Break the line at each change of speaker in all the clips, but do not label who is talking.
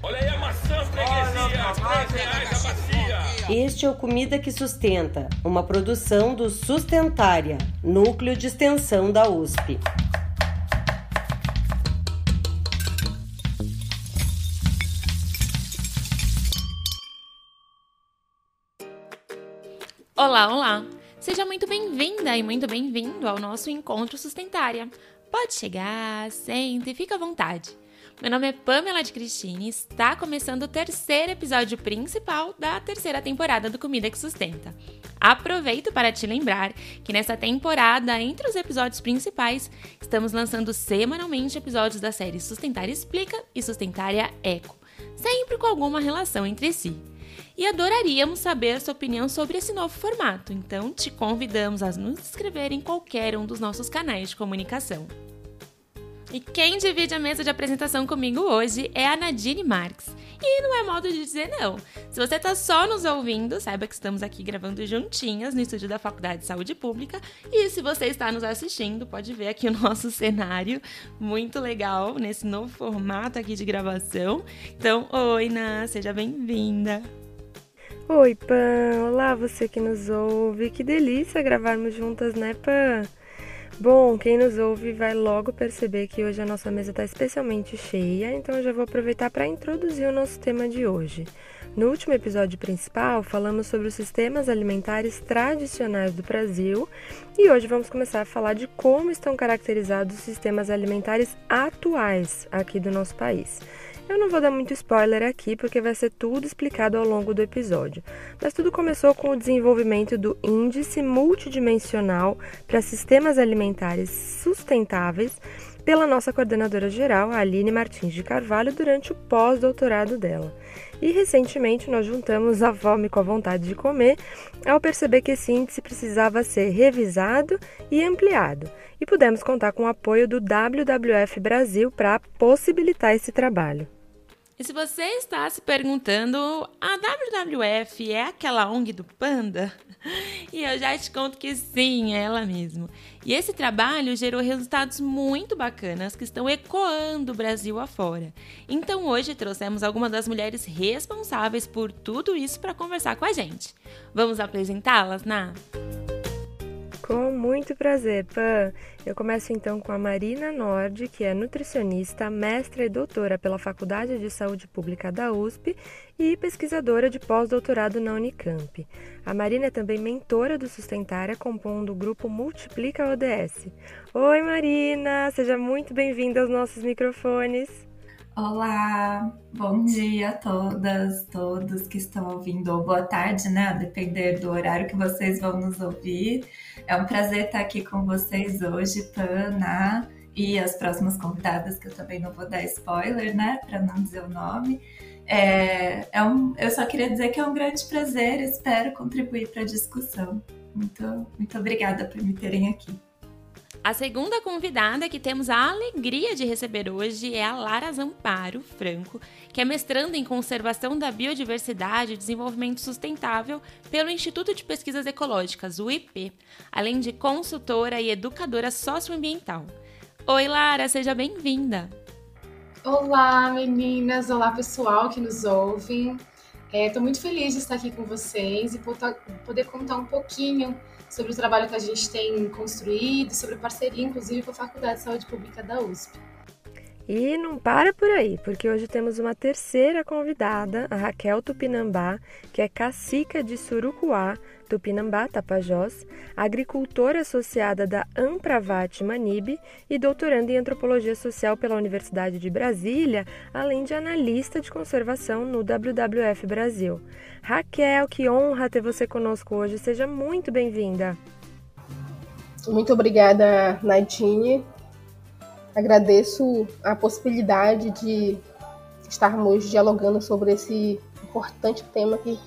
Olha aí a maçã freguesia, 3 reais a bacia.
Este é o Comida que Sustenta, uma produção do Sustentária, núcleo de extensão da USP.
Olá, olá! Seja muito bem-vinda e muito bem-vindo ao nosso encontro Sustentária. Pode chegar, sente e fica à vontade. Meu nome é Pamela de Cristine e está começando o terceiro episódio principal da terceira temporada do Comida que Sustenta. Aproveito para te lembrar que nessa temporada, entre os episódios principais, estamos lançando semanalmente episódios da série Sustentária Explica e Sustentária Eco, sempre com alguma relação entre si. E adoraríamos saber sua opinião sobre esse novo formato, então te convidamos a nos inscrever em qualquer um dos nossos canais de comunicação. E quem divide a mesa de apresentação comigo hoje é a Nadine Marques. E não é modo de dizer não. Se você está só nos ouvindo, saiba que estamos aqui gravando juntinhas no estúdio da Faculdade de Saúde Pública. E se você está nos assistindo, pode ver aqui o nosso cenário, muito legal, nesse novo formato aqui de gravação. Então, oi, Na, seja bem-vinda.
Oi, Pan! Olá, você que nos ouve. Que delícia gravarmos juntas, né, Pan? Bom, quem nos ouve vai logo perceber que hoje a nossa mesa está especialmente cheia, então eu já vou aproveitar para introduzir o nosso tema de hoje. No último episódio principal, falamos sobre os sistemas alimentares tradicionais do Brasil e hoje vamos começar a falar de como estão caracterizados os sistemas alimentares atuais aqui do nosso país. Eu não vou dar muito spoiler aqui porque vai ser tudo explicado ao longo do episódio. Mas tudo começou com o desenvolvimento do Índice Multidimensional para Sistemas Alimentares Sustentáveis pela nossa coordenadora geral, Aline Martins de Carvalho, durante o pós-doutorado dela. E recentemente nós juntamos a fome com a vontade de comer ao perceber que esse índice precisava ser revisado e ampliado. E pudemos contar com o apoio do WWF Brasil para possibilitar esse trabalho.
E se você está se perguntando, a WWF é aquela ONG do Panda? E eu já te conto que sim, é ela mesmo. E esse trabalho gerou resultados muito bacanas que estão ecoando o Brasil afora. Então hoje trouxemos algumas das mulheres responsáveis por tudo isso para conversar com a gente. Vamos apresentá-las, Na?
Com muito prazer, Pan. Eu começo então com a Marina Nord, que é nutricionista, mestra e doutora pela Faculdade de Saúde Pública da USP e pesquisadora de pós-doutorado na Unicamp. A Marina é também mentora do Sustentária, compondo o grupo Multiplica ODS. Oi, Marina! Seja muito bem-vinda aos nossos microfones.
Olá, bom dia a todas, todos que estão ouvindo, ou boa tarde, né? A depender do horário que vocês vão nos ouvir. É um prazer estar aqui com vocês hoje, Pana, e as próximas convidadas, que eu também não vou dar spoiler, né? Para não dizer o nome. É, é um, eu só queria dizer que é um grande prazer, espero contribuir para a discussão. Muito, muito obrigada por me terem aqui.
A segunda convidada que temos a alegria de receber hoje é a Lara Zamparo Franco, que é mestranda em Conservação da Biodiversidade e Desenvolvimento Sustentável pelo Instituto de Pesquisas Ecológicas, o IP, além de consultora e educadora socioambiental. Oi, Lara, seja bem-vinda!
Olá, meninas! Olá, pessoal que nos ouve. Estou é, muito feliz de estar aqui com vocês e poder contar um pouquinho sobre o trabalho que a gente tem construído, sobre a parceria, inclusive, com a Faculdade de Saúde Pública da USP.
E não para por aí, porque hoje temos uma terceira convidada, a Raquel Tupinambá, que é cacica de Surucuá, Tupinambá, Tapajós, agricultora associada da Ampravat Manibe e doutoranda em Antropologia Social pela Universidade de Brasília, além de analista de conservação no WWF Brasil. Raquel, que honra ter você conosco hoje, seja muito bem-vinda.
Muito obrigada, Nadine. Agradeço a possibilidade de estarmos dialogando sobre esse importante tema que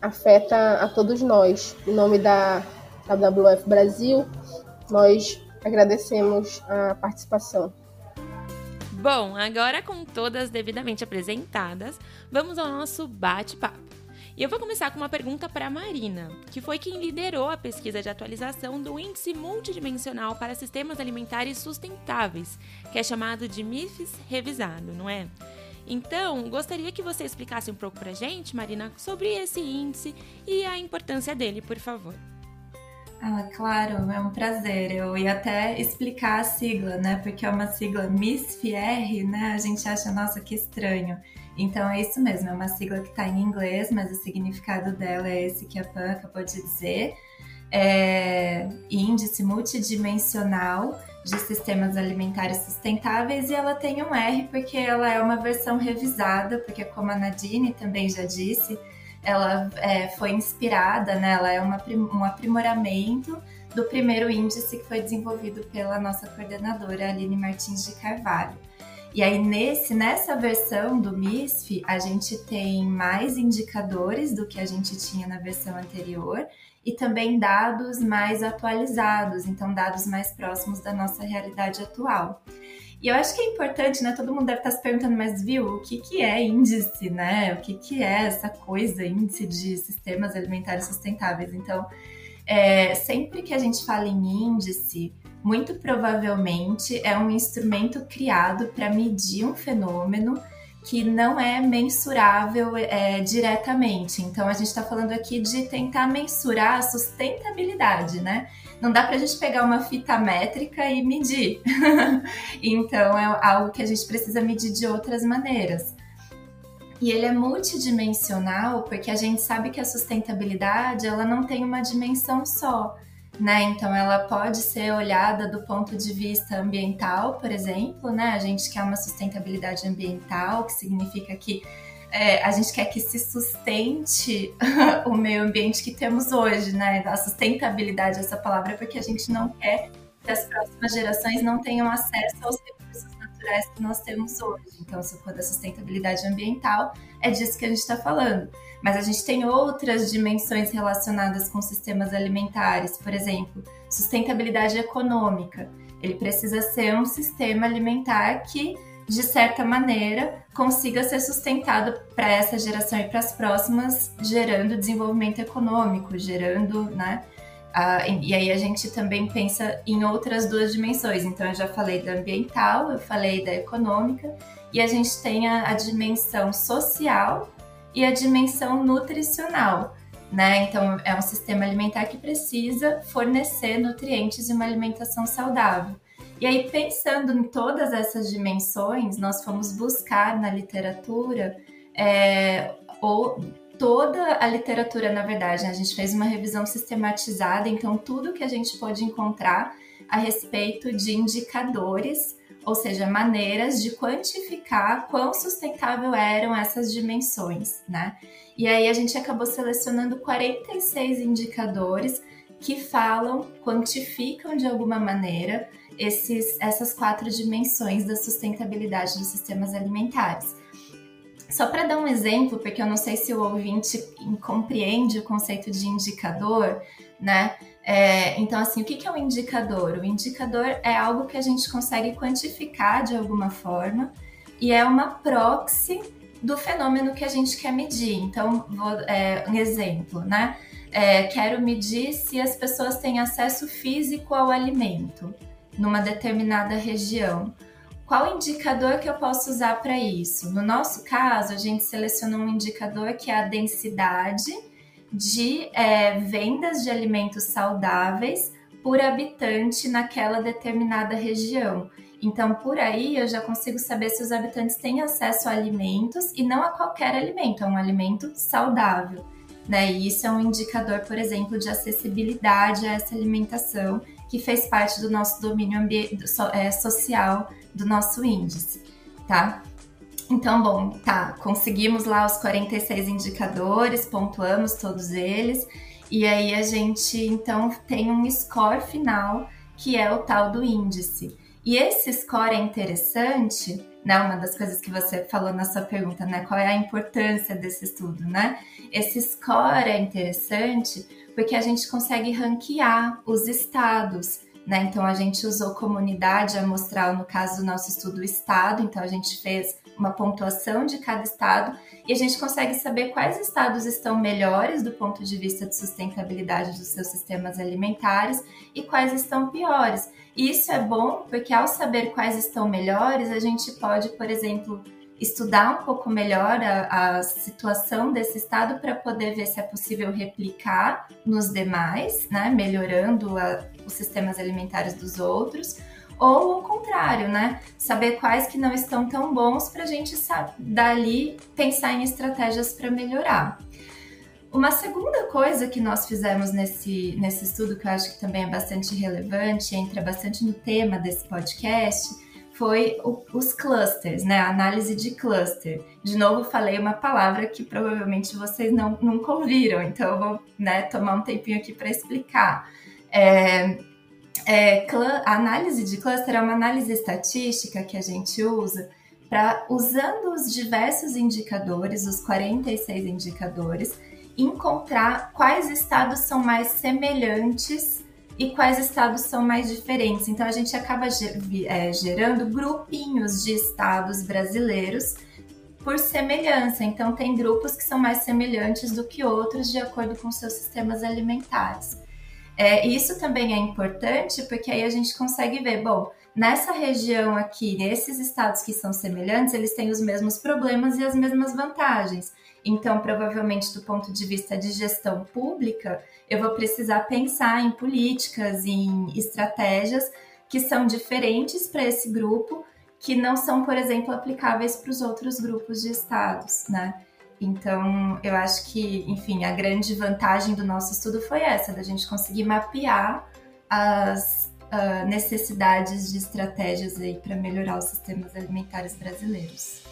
afeta a todos nós. Em nome da WWF Brasil, nós agradecemos a participação.
Bom, agora com todas devidamente apresentadas, vamos ao nosso bate-papo. E eu vou começar com uma pergunta para a Marina, que foi quem liderou a pesquisa de atualização do Índice Multidimensional para Sistemas Alimentares Sustentáveis, que é chamado de MIFS Revisado, não é? Então, gostaria que você explicasse um pouco para gente, Marina, sobre esse índice e a importância dele, por favor.
Ah, claro, é um prazer. Eu ia até explicar a sigla, né? Porque é uma sigla MISFIR, né? A gente acha, nossa, que estranho. Então é isso mesmo, é uma sigla que está em inglês, mas o significado dela é esse que a Pan acabou de dizer. É índice multidimensional de sistemas alimentares sustentáveis e ela tem um R porque ela é uma versão revisada, porque como a Nadine também já disse, ela é, foi inspirada, né? ela é uma, um aprimoramento do primeiro índice que foi desenvolvido pela nossa coordenadora Aline Martins de Carvalho. E aí nesse nessa versão do MISF, a gente tem mais indicadores do que a gente tinha na versão anterior e também dados mais atualizados, então dados mais próximos da nossa realidade atual. E eu acho que é importante, né? Todo mundo deve estar se perguntando, mas viu, o que, que é índice, né? O que, que é essa coisa, índice de sistemas alimentares sustentáveis? Então, é, sempre que a gente fala em índice, muito provavelmente é um instrumento criado para medir um fenômeno que não é mensurável é, diretamente. Então, a gente está falando aqui de tentar mensurar a sustentabilidade, né? Não dá para a gente pegar uma fita métrica e medir. então, é algo que a gente precisa medir de outras maneiras. E ele é multidimensional porque a gente sabe que a sustentabilidade ela não tem uma dimensão só né? Então ela pode ser olhada do ponto de vista ambiental, por exemplo, né? A gente quer uma sustentabilidade ambiental, que significa que é, a gente quer que se sustente o meio ambiente que temos hoje, né? A sustentabilidade, essa palavra, é porque a gente não quer que as próximas gerações não tenham acesso aos recursos naturais que nós temos hoje. Então, se for da sustentabilidade ambiental, é disso que a gente está falando. Mas a gente tem outras dimensões relacionadas com sistemas alimentares, por exemplo, sustentabilidade econômica. Ele precisa ser um sistema alimentar que, de certa maneira, consiga ser sustentado para essa geração e para as próximas, gerando desenvolvimento econômico, gerando, né? e aí a gente também pensa em outras duas dimensões. Então eu já falei da ambiental, eu falei da econômica, e a gente tem a, a dimensão social e a dimensão nutricional. Né? Então, é um sistema alimentar que precisa fornecer nutrientes e uma alimentação saudável. E aí, pensando em todas essas dimensões, nós fomos buscar na literatura, é, ou toda a literatura, na verdade, né? a gente fez uma revisão sistematizada, então, tudo que a gente pode encontrar a respeito de indicadores ou seja, maneiras de quantificar quão sustentável eram essas dimensões, né? E aí a gente acabou selecionando 46 indicadores que falam, quantificam de alguma maneira esses, essas quatro dimensões da sustentabilidade dos sistemas alimentares. Só para dar um exemplo, porque eu não sei se o ouvinte compreende o conceito de indicador, né? É, então, assim, o que é um indicador? O indicador é algo que a gente consegue quantificar de alguma forma e é uma proxy do fenômeno que a gente quer medir. Então, vou, é, um exemplo, né? É, quero medir se as pessoas têm acesso físico ao alimento numa determinada região. Qual indicador que eu posso usar para isso? No nosso caso, a gente selecionou um indicador que é a densidade de é, vendas de alimentos saudáveis por habitante naquela determinada região. Então, por aí eu já consigo saber se os habitantes têm acesso a alimentos e não a qualquer alimento, é um alimento saudável. Né? E isso é um indicador, por exemplo, de acessibilidade a essa alimentação que fez parte do nosso domínio é, social do nosso índice, tá? Então, bom, tá, conseguimos lá os 46 indicadores, pontuamos todos eles, e aí a gente então tem um score final que é o tal do índice. E esse score é interessante, né? Uma das coisas que você falou na sua pergunta, né? Qual é a importância desse estudo, né? Esse score é interessante porque a gente consegue ranquear os estados. Né? Então a gente usou comunidade amostral, no caso do nosso estudo, estado, então a gente fez uma pontuação de cada estado e a gente consegue saber quais estados estão melhores do ponto de vista de sustentabilidade dos seus sistemas alimentares e quais estão piores. E isso é bom porque ao saber quais estão melhores, a gente pode, por exemplo, estudar um pouco melhor a, a situação desse estado para poder ver se é possível replicar nos demais, né, melhorando a, os sistemas alimentares dos outros, ou o contrário, né, saber quais que não estão tão bons para a gente dali pensar em estratégias para melhorar. Uma segunda coisa que nós fizemos nesse, nesse estudo, que eu acho que também é bastante relevante, entra bastante no tema desse podcast, foi o, os clusters, né? A análise de cluster. De novo, falei uma palavra que provavelmente vocês não, nunca ouviram, então eu vou né, tomar um tempinho aqui para explicar. É, é, a análise de cluster é uma análise estatística que a gente usa para, usando os diversos indicadores, os 46 indicadores, encontrar quais estados são mais semelhantes e quais estados são mais diferentes. Então a gente acaba é, gerando grupinhos de estados brasileiros por semelhança. Então tem grupos que são mais semelhantes do que outros de acordo com seus sistemas alimentares. É, isso também é importante porque aí a gente consegue ver, bom, nessa região aqui, nesses estados que são semelhantes, eles têm os mesmos problemas e as mesmas vantagens. Então, provavelmente, do ponto de vista de gestão pública, eu vou precisar pensar em políticas, em estratégias que são diferentes para esse grupo, que não são, por exemplo, aplicáveis para os outros grupos de estados, né? Então, eu acho que, enfim, a grande vantagem do nosso estudo foi essa, da gente conseguir mapear as uh, necessidades de estratégias aí para melhorar os sistemas alimentares brasileiros.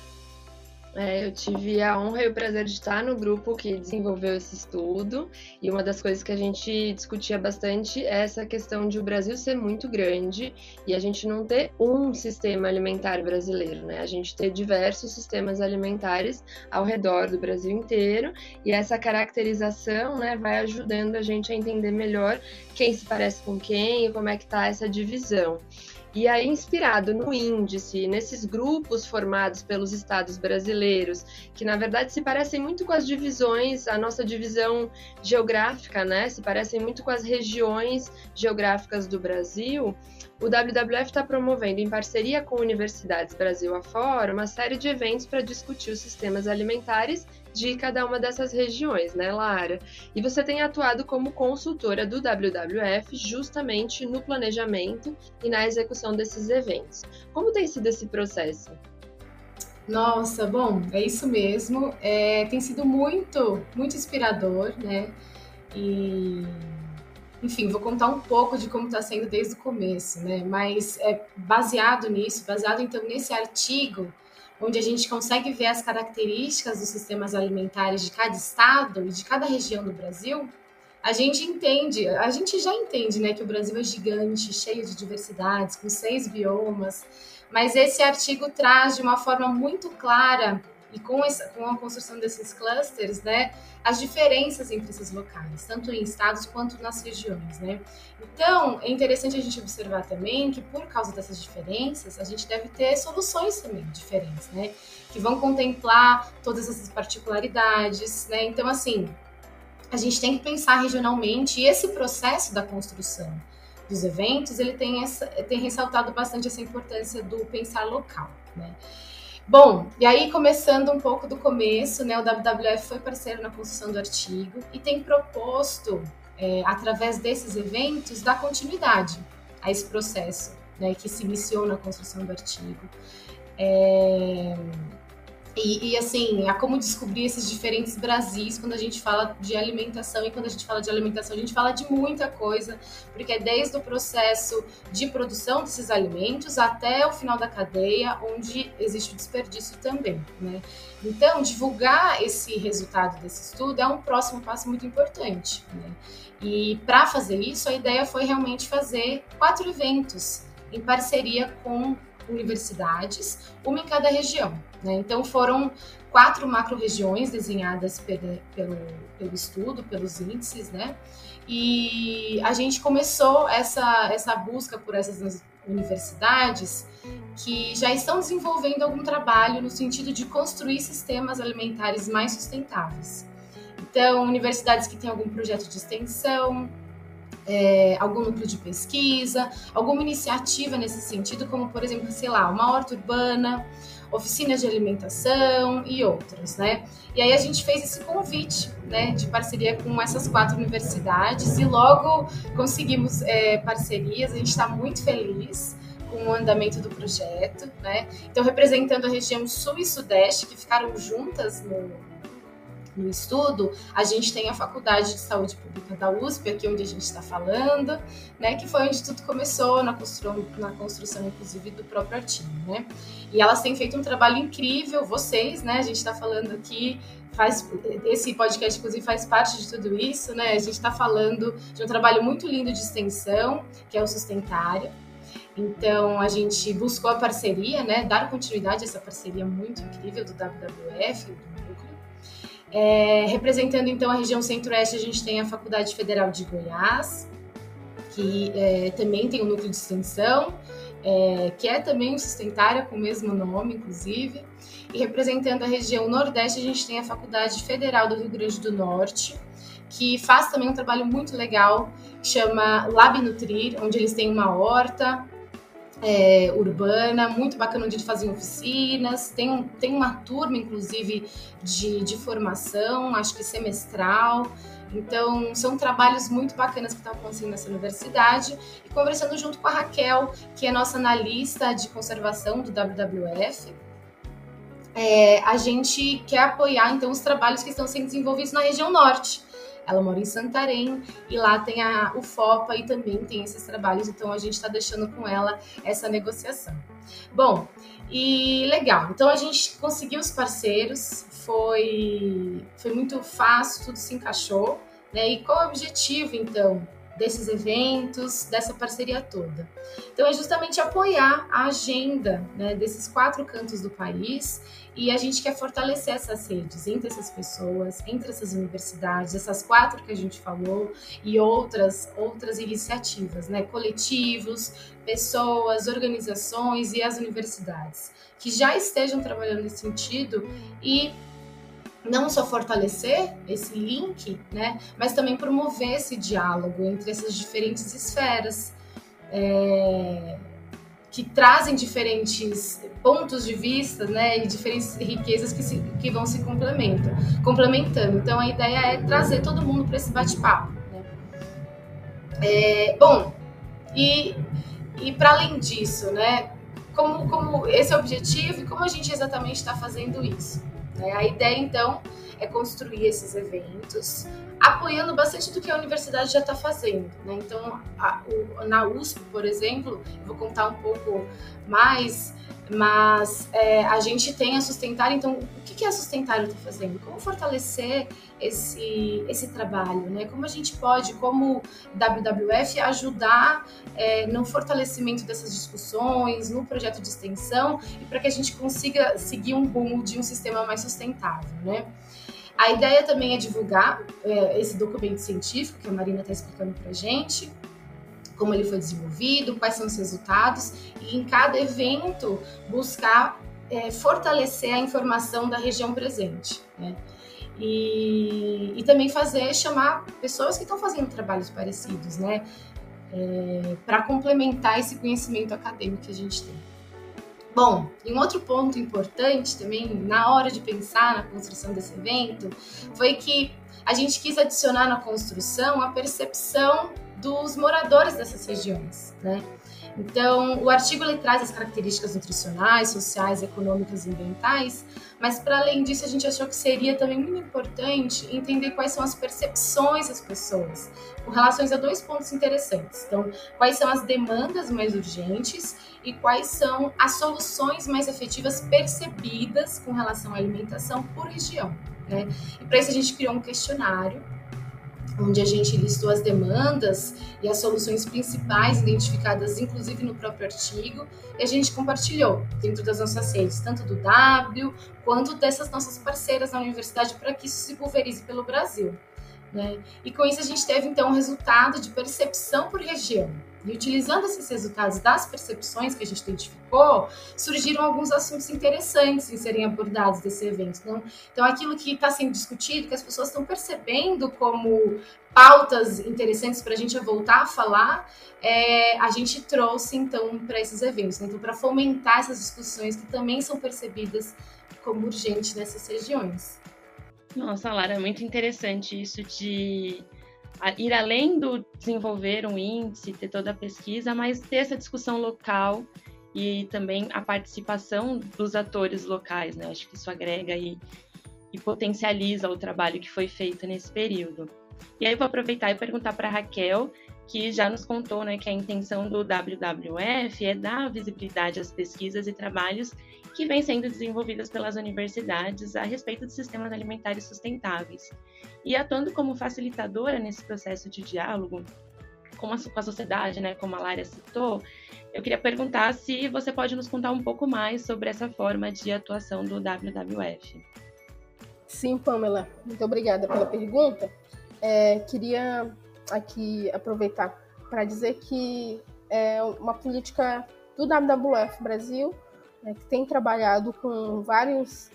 É, eu tive a honra e o prazer de estar no grupo que desenvolveu esse estudo, e uma das coisas que a gente discutia bastante é essa questão de o Brasil ser muito grande e a gente não ter um sistema alimentar brasileiro, né? A gente ter diversos sistemas alimentares ao redor do Brasil inteiro, e essa caracterização, né, vai ajudando a gente a entender melhor quem se parece com quem e como é que tá essa divisão. E aí, inspirado no índice, nesses grupos formados pelos estados brasileiros, que na verdade se parecem muito com as divisões, a nossa divisão geográfica, né? Se parecem muito com as regiões geográficas do Brasil. O WWF está promovendo, em parceria com universidades Brasil afora, uma série de eventos para discutir os sistemas alimentares de cada uma dessas regiões, né, Lara? E você tem atuado como consultora do WWF justamente no planejamento e na execução desses eventos. Como tem sido esse processo?
Nossa, bom, é isso mesmo. É, tem sido muito, muito inspirador, né? E enfim, vou contar um pouco de como está sendo desde o começo, né? Mas é baseado nisso, baseado então nesse artigo, onde a gente consegue ver as características dos sistemas alimentares de cada estado e de cada região do Brasil, a gente entende, a gente já entende, né, que o Brasil é gigante, cheio de diversidades, com seis biomas, mas esse artigo traz de uma forma muito clara e com, essa, com a construção desses clusters, né, as diferenças entre esses locais, tanto em estados quanto nas regiões, né. Então, é interessante a gente observar também que por causa dessas diferenças, a gente deve ter soluções também diferentes, né, que vão contemplar todas essas particularidades, né. Então, assim, a gente tem que pensar regionalmente e esse processo da construção dos eventos, ele tem, essa, tem ressaltado bastante essa importância do pensar local, né. Bom, e aí começando um pouco do começo, né, o WWF foi parceiro na construção do artigo e tem proposto, é, através desses eventos, dar continuidade a esse processo né, que se iniciou na construção do artigo. É, e, e, assim, há como descobrir esses diferentes Brasis quando a gente fala de alimentação. E quando a gente fala de alimentação, a gente fala de muita coisa, porque é desde o processo de produção desses alimentos até o final da cadeia, onde existe o desperdício também. Né? Então, divulgar esse resultado desse estudo é um próximo passo muito importante. Né? E para fazer isso, a ideia foi realmente fazer quatro eventos em parceria com universidades, uma em cada região. Né? Então foram quatro macro-regiões desenhadas pelo, pelo, pelo estudo, pelos índices, né? E a gente começou essa, essa busca por essas universidades que já estão desenvolvendo algum trabalho no sentido de construir sistemas alimentares mais sustentáveis. Então, universidades que têm algum projeto de extensão, é, algum núcleo de pesquisa, alguma iniciativa nesse sentido, como, por exemplo, sei lá, uma horta urbana, oficinas de alimentação e outras, né? E aí a gente fez esse convite, né, de parceria com essas quatro universidades e logo conseguimos é, parcerias. A gente está muito feliz com o andamento do projeto, né? Então representando a região Sul e Sudeste que ficaram juntas no no estudo, a gente tem a Faculdade de Saúde Pública da USP, aqui onde a gente está falando, né, que foi onde tudo começou na construção, na construção, inclusive, do próprio artigo, né? E elas têm feito um trabalho incrível, vocês, né? A gente está falando aqui, faz esse podcast, inclusive, faz parte de tudo isso, né? A gente está falando de um trabalho muito lindo de extensão, que é o Sustentária. Então, a gente buscou a parceria, né? Dar continuidade a essa parceria muito incrível do WWF, do é, representando então a região centro-oeste, a gente tem a Faculdade Federal de Goiás, que é, também tem um núcleo de extensão, é, que é também sustentária, com o mesmo nome, inclusive. E representando a região Nordeste, a gente tem a Faculdade Federal do Rio Grande do Norte, que faz também um trabalho muito legal, chama Lab Nutrir, onde eles têm uma horta, é, urbana, muito bacana onde fazem oficinas, tem, tem uma turma, inclusive, de, de formação, acho que semestral. Então, são trabalhos muito bacanas que estão acontecendo nessa universidade. E conversando junto com a Raquel, que é nossa analista de conservação do WWF, é, a gente quer apoiar, então, os trabalhos que estão sendo desenvolvidos na região norte. Ela mora em Santarém e lá tem a UFOPA e também tem esses trabalhos, então a gente está deixando com ela essa negociação. Bom, e legal, então a gente conseguiu os parceiros, foi, foi muito fácil, tudo se encaixou. Né? E qual é o objetivo, então, desses eventos, dessa parceria toda. Então, é justamente apoiar a agenda né, desses quatro cantos do país e a gente quer fortalecer essas redes entre essas pessoas, entre essas universidades, essas quatro que a gente falou e outras outras iniciativas, né, coletivos, pessoas, organizações e as universidades que já estejam trabalhando nesse sentido e não só fortalecer esse link, né, mas também promover esse diálogo entre essas diferentes esferas é, que trazem diferentes pontos de vista, né, e diferentes riquezas que, se, que vão se complementam, complementando. Então a ideia é trazer todo mundo para esse bate-papo. Né? É, bom, e, e para além disso, né, como, como esse é o objetivo e como a gente exatamente está fazendo isso? Né? A ideia, então, é construir esses eventos, apoiando bastante do que a universidade já está fazendo. Né? Então, a, o, na USP, por exemplo, vou contar um pouco mais mas é, a gente tem a Sustentar, então o que, que a Sustentar está fazendo? Como fortalecer esse, esse trabalho, né? Como a gente pode, como WWF, ajudar é, no fortalecimento dessas discussões, no projeto de extensão e para que a gente consiga seguir um rumo de um sistema mais sustentável, né? A ideia também é divulgar é, esse documento científico que a Marina está explicando para a gente, como ele foi desenvolvido, quais são os resultados, e em cada evento buscar é, fortalecer a informação da região presente. Né? E, e, também fazer chamar pessoas que estão fazendo trabalhos parecidos, né? É, para complementar esse conhecimento acadêmico que a gente tem. Bom, e um outro ponto importante também na hora de pensar na construção desse evento foi que a gente quis adicionar na construção a percepção dos moradores dessas regiões, né? Então, o artigo ele traz as características nutricionais, sociais, econômicas e ambientais, mas para além disso, a gente achou que seria também muito importante entender quais são as percepções das pessoas com relações a dois pontos interessantes. Então, quais são as demandas mais urgentes e quais são as soluções mais efetivas percebidas com relação à alimentação por região. Né? E para isso, a gente criou um questionário onde a gente listou as demandas e as soluções principais identificadas, inclusive no próprio artigo, e a gente compartilhou dentro das nossas redes, tanto do W quanto dessas nossas parceiras na universidade, para que isso se pulverize pelo Brasil. Né? E com isso a gente teve então um resultado de percepção por região. E utilizando esses resultados das percepções que a gente identificou, surgiram alguns assuntos interessantes em serem abordados desse evento. Então, então aquilo que está sendo discutido, que as pessoas estão percebendo como pautas interessantes para a gente voltar a falar, é, a gente trouxe então para esses eventos. Né? Então, para fomentar essas discussões que também são percebidas como urgentes nessas regiões.
Nossa, Lara, é muito interessante isso de ir além do desenvolver um índice, ter toda a pesquisa, mas ter essa discussão local e também a participação dos atores locais, né? Acho que isso agrega e, e potencializa o trabalho que foi feito nesse período. E aí vou aproveitar e perguntar para Raquel, que já nos contou né, que a intenção do WWF é dar visibilidade às pesquisas e trabalhos que vêm sendo desenvolvidas pelas universidades a respeito de sistemas alimentares sustentáveis. E atuando como facilitadora nesse processo de diálogo com a, com a sociedade, né, como a Lara citou, eu queria perguntar se você pode nos contar um pouco mais sobre essa forma de atuação do WWF.
Sim, Pamela, muito obrigada pela pergunta. É, queria aqui aproveitar para dizer que é uma política do WWF Brasil né, que tem trabalhado com vários,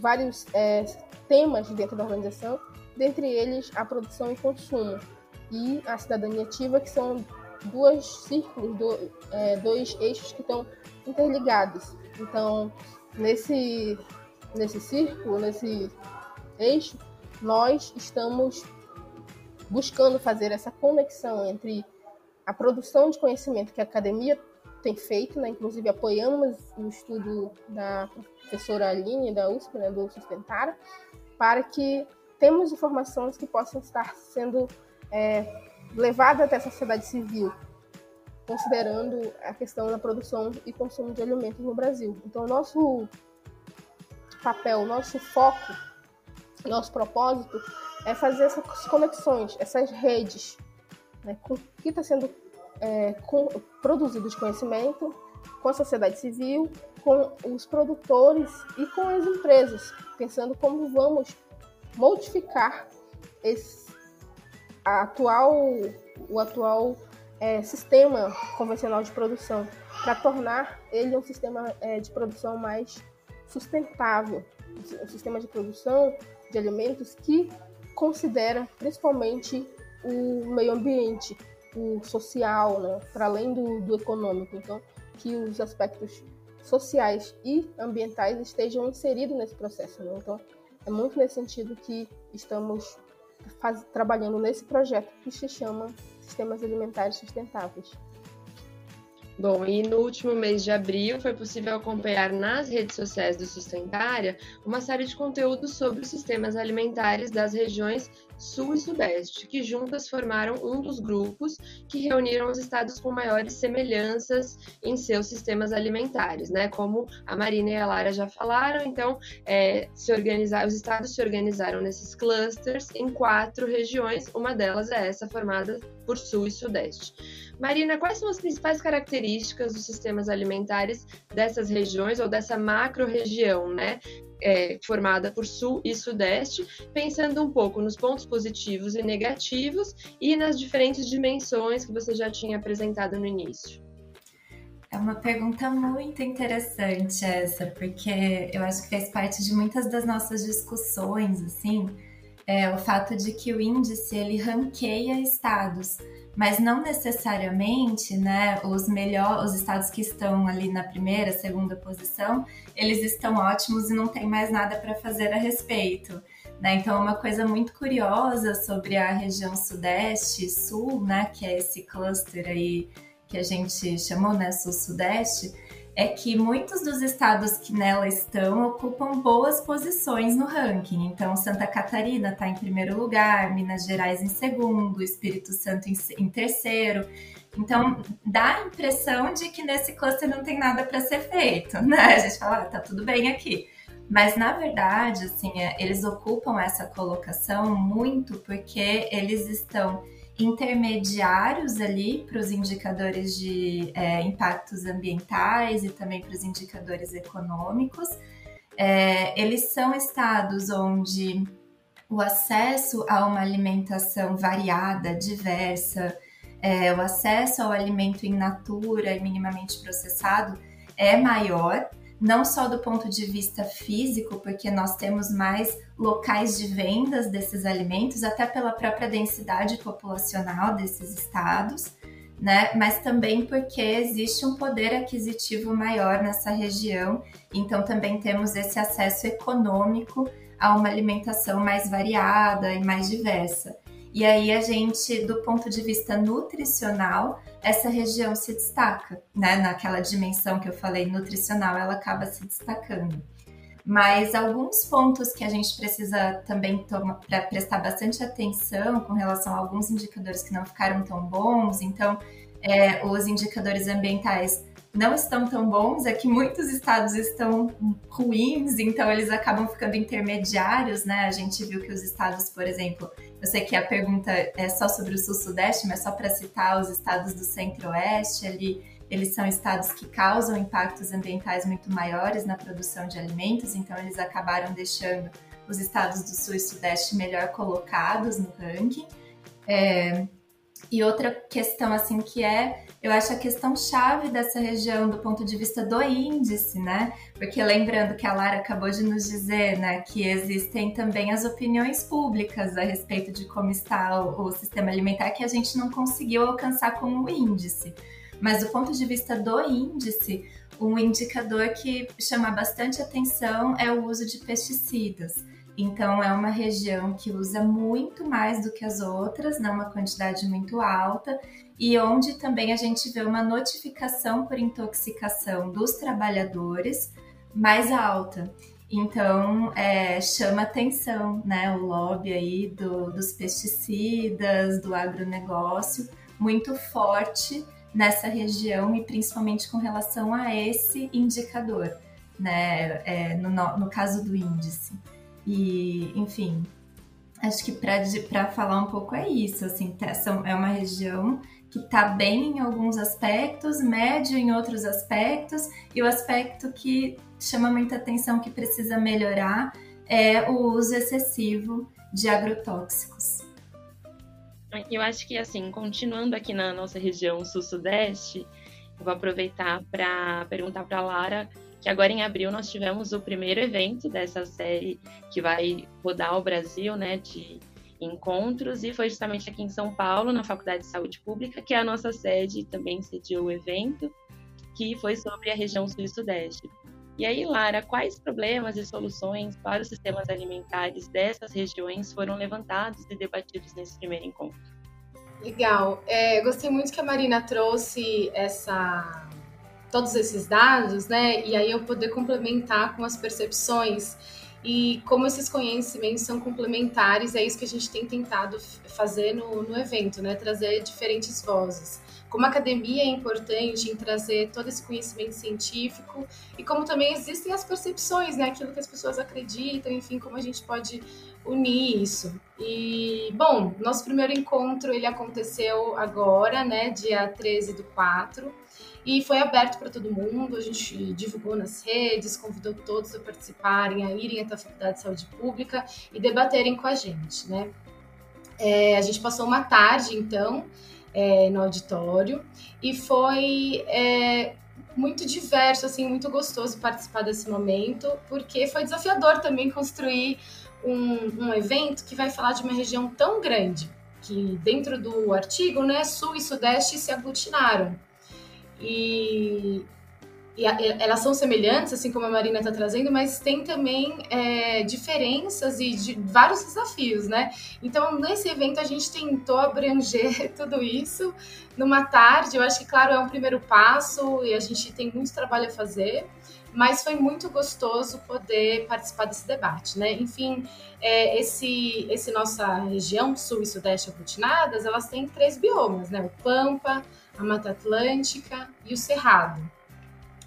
vários é, temas dentro da organização, dentre eles a produção e consumo e a cidadania ativa, que são duas círculos, do, é, dois eixos que estão interligados. Então, nesse, nesse círculo, nesse eixo, nós estamos buscando fazer essa conexão entre a produção de conhecimento que a academia tem feito, né? inclusive apoiamos o estudo da professora Aline, da USP, né? do Sustentar, para que temos informações que possam estar sendo é, levadas até a sociedade civil, considerando a questão da produção e consumo de alimentos no Brasil. Então, nosso papel, nosso foco, nosso propósito é fazer essas conexões, essas redes, né, com que está sendo é, com, produzido de conhecimento com a sociedade civil, com os produtores e com as empresas, pensando como vamos modificar esse atual, o atual é, sistema convencional de produção para tornar ele um sistema é, de produção mais sustentável, um sistema de produção de alimentos que considera principalmente o meio ambiente, o social, né, para além do, do econômico. Então, que os aspectos sociais e ambientais estejam inseridos nesse processo. Né? Então, é muito nesse sentido que estamos faz, trabalhando nesse projeto que se chama Sistemas Alimentares Sustentáveis.
Bom, e no último mês de abril foi possível acompanhar nas redes sociais do Sustentária uma série de conteúdos sobre os sistemas alimentares das regiões Sul e Sudeste, que juntas formaram um dos grupos que reuniram os estados com maiores semelhanças em seus sistemas alimentares, né? Como a Marina e a Lara já falaram, então é, se organizar, os estados se organizaram nesses clusters em quatro regiões, uma delas é essa formada por Sul e Sudeste. Marina, quais são as principais características dos sistemas alimentares dessas regiões ou dessa macro-região, né? É, formada por Sul e Sudeste, pensando um pouco nos pontos positivos e negativos e nas diferentes dimensões que você já tinha apresentado no início.
É uma pergunta muito interessante essa, porque eu acho que fez parte de muitas das nossas discussões, assim, é, o fato de que o índice ele ranqueia estados mas não necessariamente, né, os melhores, os estados que estão ali na primeira, segunda posição, eles estão ótimos e não tem mais nada para fazer a respeito. Né? Então, uma coisa muito curiosa sobre a região sudeste e sul, né, que é esse cluster aí que a gente chamou, né, sul-sudeste, é que muitos dos estados que nela estão ocupam boas posições no ranking. Então, Santa Catarina está em primeiro lugar, Minas Gerais em segundo, Espírito Santo em, terceiro. Então, dá a impressão de que nesse cluster não tem nada para ser feito, né? A gente fala, ah, tá tudo bem aqui. Mas, na verdade, assim, é, eles ocupam essa colocação muito porque eles estão intermediários ali para os indicadores de é, impactos ambientais e também para os indicadores econômicos. É, eles são estados onde o acesso a uma alimentação variada, diversa, é, o acesso ao alimento in natura e minimamente processado é maior, não só do ponto de vista físico, porque nós temos mais locais de vendas desses alimentos, até pela própria densidade populacional desses estados, né? Mas também porque existe um poder aquisitivo maior nessa região, então também temos esse acesso econômico a uma alimentação mais variada e mais diversa. E aí a gente, do ponto de vista nutricional, essa região se destaca, né? Naquela dimensão que eu falei nutricional, ela acaba se destacando. Mas alguns pontos que a gente precisa também para prestar bastante atenção com relação a alguns indicadores que não ficaram tão bons. Então, é, os indicadores ambientais não estão tão bons, é que muitos estados estão ruins, então eles acabam ficando intermediários, né? A gente viu que os estados, por exemplo, eu sei que a pergunta é só sobre o sul-sudeste, mas só para citar os estados do centro-oeste ali, eles são estados que causam impactos ambientais muito maiores na produção de alimentos, então eles acabaram deixando os estados do sul e sudeste melhor colocados no ranking. É, e outra questão assim que é eu acho a questão chave dessa região do ponto de vista do índice, né? Porque lembrando que a Lara acabou de nos dizer, né, que existem também as opiniões públicas a respeito de como está o, o sistema alimentar que a gente não conseguiu alcançar com o índice. Mas do ponto de vista do índice, um indicador que chama bastante atenção é o uso de pesticidas. Então, é uma região que usa muito mais do que as outras, né, uma quantidade muito alta, e onde também a gente vê uma notificação por intoxicação dos trabalhadores mais alta. Então, é, chama atenção né, o lobby aí do, dos pesticidas, do agronegócio, muito forte nessa região e principalmente com relação a esse indicador, né, é, no, no caso do índice. E, enfim, acho que para falar um pouco é isso, assim, tá, é uma região que está bem em alguns aspectos, médio em outros aspectos, e o aspecto que chama muita atenção que precisa melhorar é o uso excessivo de agrotóxicos.
Eu acho que, assim, continuando aqui na nossa região sul-sudeste, eu vou aproveitar para perguntar para a Lara que agora em abril nós tivemos o primeiro evento dessa série que vai rodar o Brasil, né, de encontros e foi justamente aqui em São Paulo, na Faculdade de Saúde Pública, que é a nossa sede, também sediou o evento, que foi sobre a região sul e sudeste. E aí, Lara, quais problemas e soluções para os sistemas alimentares dessas regiões foram levantados e debatidos nesse primeiro encontro?
Legal. É, gostei muito que a Marina trouxe essa todos esses dados, né? E aí eu poder complementar com as percepções e como esses conhecimentos são complementares, é isso que a gente tem tentado fazer no, no evento, né? Trazer diferentes vozes. Como a academia é importante em trazer todo esse conhecimento científico e como também existem as percepções, né? Aquilo que as pessoas acreditam, enfim, como a gente pode unir isso. E, bom, nosso primeiro encontro, ele aconteceu agora, né? Dia 13 do 4 e foi aberto para todo mundo. A gente divulgou nas redes, convidou todos a participarem, a irem até a Faculdade de Saúde Pública e debaterem com a gente, né? É, a gente passou uma tarde, então, é, no auditório e foi é, muito diverso, assim, muito gostoso participar desse momento, porque foi desafiador também construir um, um evento que vai falar de uma região tão grande que dentro do artigo, né, Sul e Sudeste se aglutinaram. E, e a, elas são semelhantes, assim como a Marina está trazendo, mas tem também é, diferenças e de, vários desafios, né? Então, nesse evento, a gente tentou abranger tudo isso numa tarde. Eu acho que, claro, é um primeiro passo e a gente tem muito trabalho a fazer, mas foi muito gostoso poder participar desse debate, né? Enfim, é, esse, esse nossa região sul e sudeste aglutinadas, elas têm três biomas, né? O Pampa, a Mata Atlântica e o Cerrado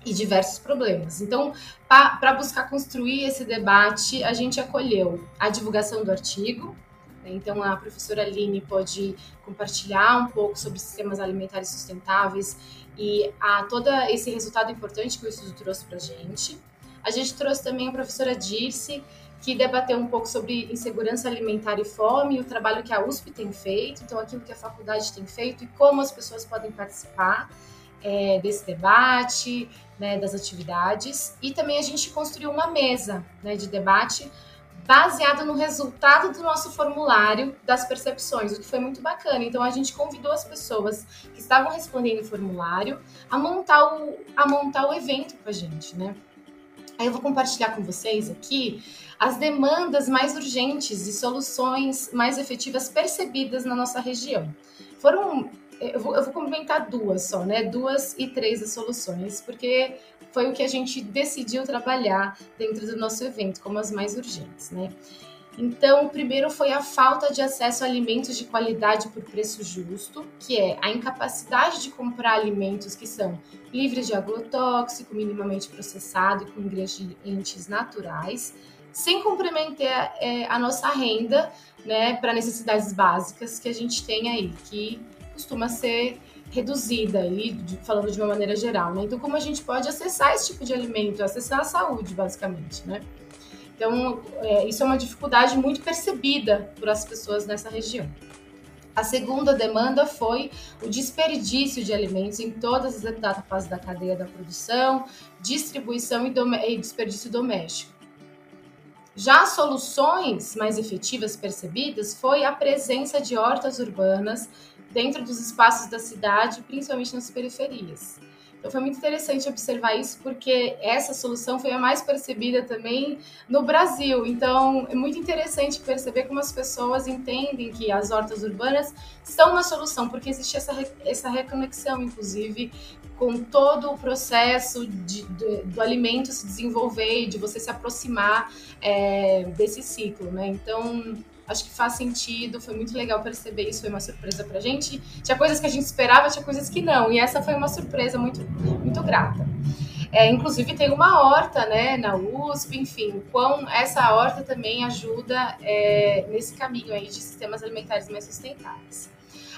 e diversos problemas. Então, para buscar construir esse debate, a gente acolheu a divulgação do artigo. Né? Então, a professora Aline pode compartilhar um pouco sobre sistemas alimentares sustentáveis e a todo esse resultado importante que o estudo trouxe para a gente. A gente trouxe também a professora Dirce, que debateu um pouco sobre insegurança alimentar e fome, o trabalho que a USP tem feito, então aquilo que a faculdade tem feito e como as pessoas podem participar é, desse debate, né, das atividades. E também a gente construiu uma mesa né, de debate baseada no resultado do nosso formulário das percepções, o que foi muito bacana. Então a gente convidou as pessoas que estavam respondendo o formulário a montar o, a montar o evento com a gente, né? Aí eu vou compartilhar com vocês aqui as demandas mais urgentes e soluções mais efetivas percebidas na nossa região. Foram eu vou, eu vou comentar duas só, né? Duas e três as soluções, porque foi o que a gente decidiu trabalhar dentro do nosso evento, como as mais urgentes, né? Então, o primeiro foi a falta de acesso a alimentos de qualidade por preço justo, que é a incapacidade de comprar alimentos que são livres de agrotóxico, minimamente processado e com ingredientes naturais, sem comprometer é, a nossa renda né, para necessidades básicas que a gente tem aí, que costuma ser reduzida aí, falando de uma maneira geral, né? Então, como a gente pode acessar esse tipo de alimento, acessar a saúde, basicamente, né? Então, é, isso é uma dificuldade muito percebida por as pessoas nessa região. A segunda demanda foi o desperdício de alimentos em todas as etapas da cadeia da produção, distribuição e, e desperdício doméstico. Já soluções mais efetivas percebidas foi a presença de hortas urbanas dentro dos espaços da cidade, principalmente nas periferias. Foi muito interessante observar isso, porque essa solução foi a mais percebida também no Brasil. Então é muito interessante perceber como as pessoas entendem que as hortas urbanas são uma solução, porque existe essa, essa reconexão, inclusive, com todo o processo de, de, do alimento se desenvolver e de você se aproximar é, desse ciclo, né? Então acho que faz sentido, foi muito legal perceber isso, foi uma surpresa pra gente. Tinha coisas que a gente esperava, tinha coisas que não, e essa foi uma surpresa muito, muito grata. É, inclusive tem uma horta né, na USP, enfim, quão essa horta também ajuda é, nesse caminho aí de sistemas alimentares mais sustentáveis.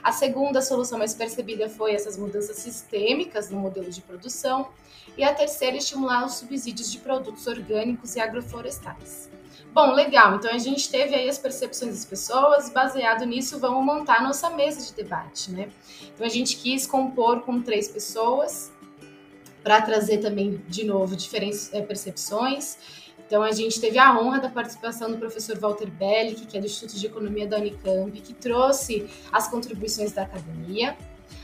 A segunda solução mais percebida foi essas mudanças sistêmicas no modelo de produção. E a terceira, estimular os subsídios de produtos orgânicos e agroflorestais. Bom, legal. Então a gente teve aí as percepções das pessoas, baseado nisso, vamos montar nossa mesa de debate, né? Então a gente quis compor com três pessoas para trazer também, de novo, diferentes é, percepções. Então a gente teve a honra da participação do professor Walter Bellick, que é do Instituto de Economia da Unicamp, que trouxe as contribuições da academia.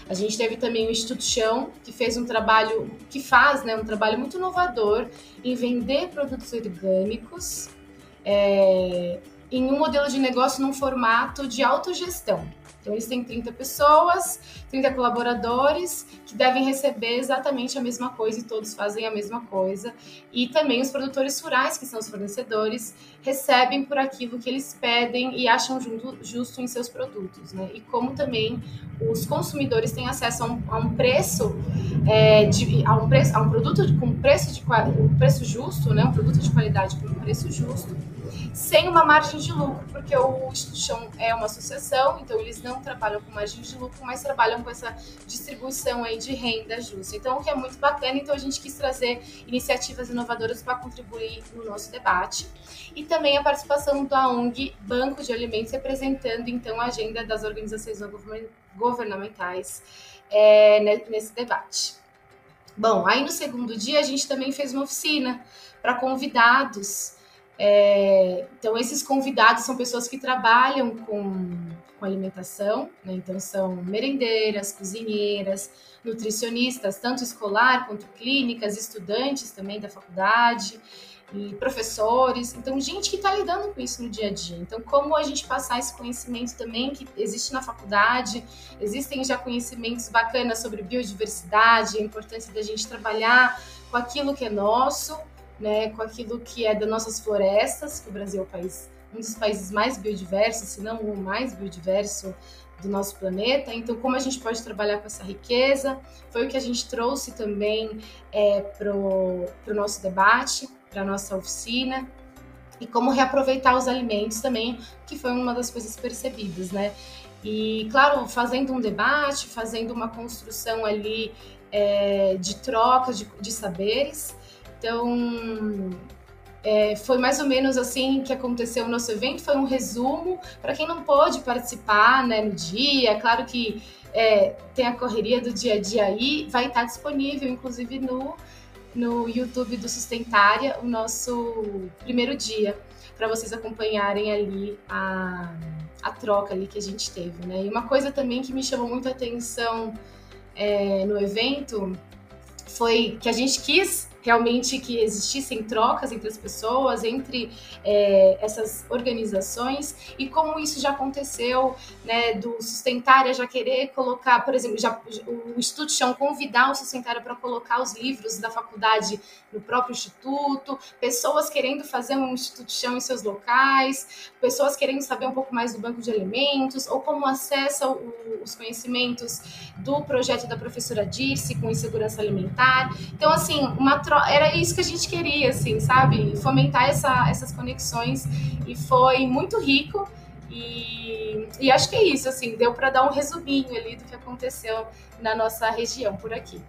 A gente teve também o Instituto Chão, que fez um trabalho, que faz né, um trabalho muito inovador em vender produtos orgânicos é, em um modelo de negócio num formato de autogestão. Então, eles têm 30 pessoas, 30 colaboradores que devem receber exatamente a mesma coisa e todos fazem a mesma coisa. E também os produtores rurais, que são os fornecedores, recebem por aquilo que eles pedem e acham justo em seus produtos. Né? E como também os consumidores têm acesso a um, a um preço, é, de, a, um preço a um produto com preço, de, um preço justo, né? um produto de qualidade com preço justo sem uma margem de lucro, porque o Instituto é uma associação, então eles não trabalham com margem de lucro, mas trabalham com essa distribuição aí de renda justa. Então, o que é muito bacana, então a gente quis trazer iniciativas inovadoras para contribuir no nosso debate. E também a participação da ONG Banco de Alimentos, representando então a agenda das organizações governamentais é, nesse debate. Bom, aí no segundo dia a gente também fez uma oficina para convidados é, então, esses convidados são pessoas que trabalham com, com alimentação, né? então são merendeiras, cozinheiras, nutricionistas, tanto escolar quanto clínicas, estudantes também da faculdade e professores. Então, gente que está lidando com isso no dia a dia. Então, como a gente passar esse conhecimento também que existe na faculdade, existem já conhecimentos bacanas sobre biodiversidade, a importância da gente trabalhar com aquilo que é nosso né, com aquilo que é das nossas florestas, que o Brasil é o país, um dos países mais biodiversos, se não o mais biodiverso do nosso planeta. Então, como a gente pode trabalhar com essa riqueza? Foi o que a gente trouxe também é, para o nosso debate, para a nossa oficina. E como reaproveitar os alimentos também, que foi uma das coisas percebidas, né? E, claro, fazendo um debate, fazendo uma construção ali é, de troca de, de saberes, Então, é, foi mais ou menos assim que aconteceu o nosso evento. Foi um resumo para quem não pôde participar né, no dia. É claro que é, tem a correria do dia a dia aí, vai estar disponível, inclusive no, no YouTube do Sustentária, o nosso primeiro dia, para vocês acompanharem ali a, a troca ali que a gente teve. Né? E uma coisa também que me chamou muito a atenção é, no evento foi que a gente quis realmente que existissem trocas entre as pessoas, entre é, essas organizações e como isso já aconteceu, né, do Sustentária já querer colocar, por exemplo, já, o Instituto Chão convidar o Sustentária para colocar os livros da faculdade no próprio instituto, pessoas querendo fazer um Instituto Chão em seus locais, pessoas querendo saber um pouco mais do banco de alimentos ou como acessa o, os conhecimentos do projeto da professora Dirce com insegurança alimentar. Então, assim, uma troca era isso que a gente queria, assim, sabe? Fomentar essa, essas conexões e foi muito rico. E, e acho que é isso, assim, deu para dar um resuminho ali do que aconteceu na nossa região por aqui.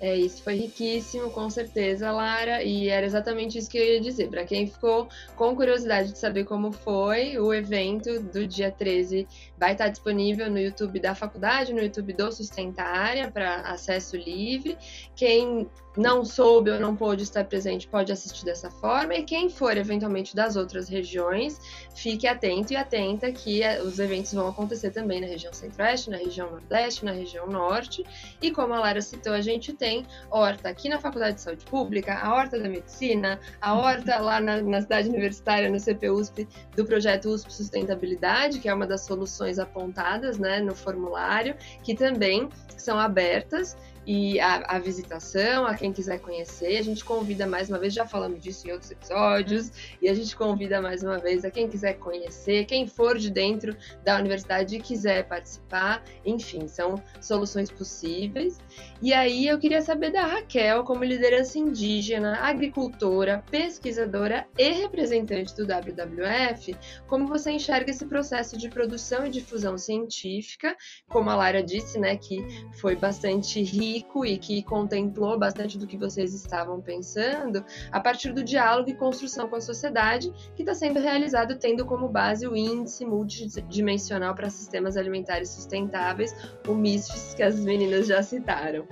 É, isso foi riquíssimo, com certeza, Lara, e era exatamente isso que eu ia dizer. Para quem ficou com curiosidade de saber como foi, o evento do dia 13 vai estar disponível no YouTube da faculdade, no YouTube do Sustentária, para acesso livre. Quem não soube ou não pôde estar presente pode assistir dessa forma. E quem for eventualmente das outras regiões, fique atento e atenta que eh, os eventos vão acontecer também na região centro-oeste, na região nordeste, na região norte. E como a Lara citou, a gente tem horta aqui na Faculdade de Saúde Pública, a horta da medicina, a horta lá na, na cidade universitária, no CPUSP, do projeto USP Sustentabilidade, que é uma das soluções apontadas né, no formulário, que também são abertas e a, a, visitação, a quem quiser conhecer. A gente convida mais uma vez, já falamos disso em outros episódios, e a gente convida mais uma vez a quem quiser conhecer, quem for de dentro da universidade e quiser participar. Enfim, são soluções possíveis. E aí eu queria saber da Raquel, como liderança indígena, agricultora, pesquisadora e representante do WWF, como você enxerga esse processo de produção e difusão científica, como a Lara disse, né, que foi bastante rico rico e que contemplou bastante do que vocês estavam pensando, a partir do diálogo e construção com a sociedade, que está sendo realizado tendo como base o Índice Multidimensional para Sistemas Alimentares Sustentáveis, o MISFS, que as meninas já citaram.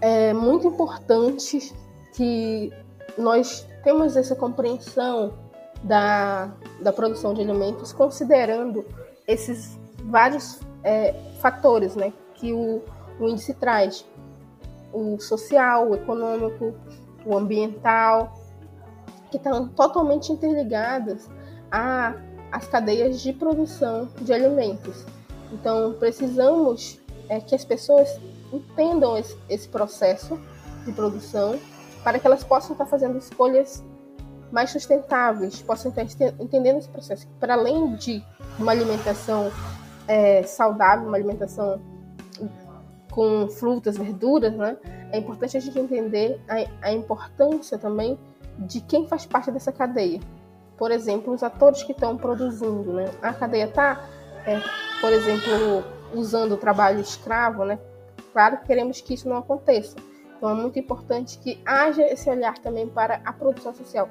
É muito importante que nós temos essa compreensão da, da produção de alimentos, considerando esses vários é, fatores né, que o o índice traz o social, o econômico, o ambiental, que estão totalmente interligadas às cadeias de produção de alimentos. Então, precisamos é, que as pessoas entendam esse, esse, processo de produção para que elas possam estar fazendo escolhas mais sustentáveis, possam estar entendendo esse processo. Para além de uma alimentação é, saudável, uma alimentação com frutas, verduras, né? É importante a gente entender a, a importância também de quem faz parte dessa cadeia. Por exemplo, os atores que estão produzindo, né? A cadeia está, é, por exemplo, usando o trabalho escravo, né? Claro que queremos que isso não aconteça. Então é muito importante que haja esse olhar também para a produção social.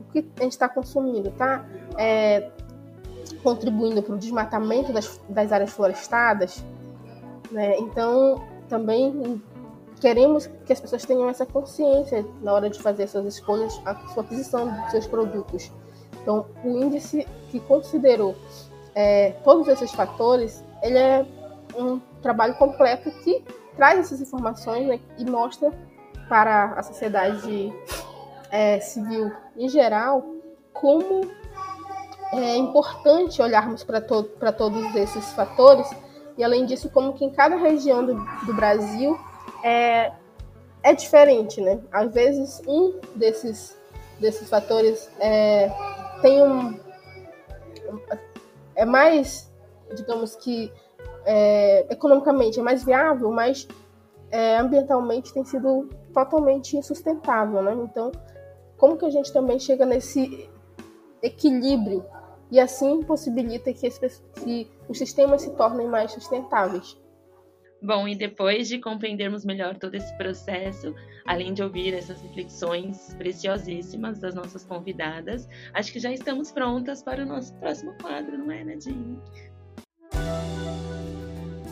O que a gente está consumindo, tá? É, contribuindo para o desmatamento das, das áreas florestadas, né? Então, também queremos que as pessoas tenham essa consciência na hora de fazer suas escolhas, a sua aquisição dos seus produtos. Então, o índice que considerou é, todos esses fatores, ele é um trabalho completo que traz essas informações né, e mostra para a sociedade é, civil em geral como é importante olharmos para to todos esses fatores e além disso, como que em cada região do, do Brasil é, é diferente, né? Às vezes um desses, desses fatores é, tem um é mais, digamos que é, economicamente é mais viável, mas é, ambientalmente tem sido totalmente insustentável, né? Então, como que a gente também chega nesse equilíbrio e assim possibilita que, que os sistemas se tornem mais sustentáveis.
Bom, e depois de compreendermos melhor todo esse processo, além de ouvir essas reflexões preciosíssimas das nossas convidadas, acho que já estamos prontas para o nosso próximo quadro, não é, Nadine?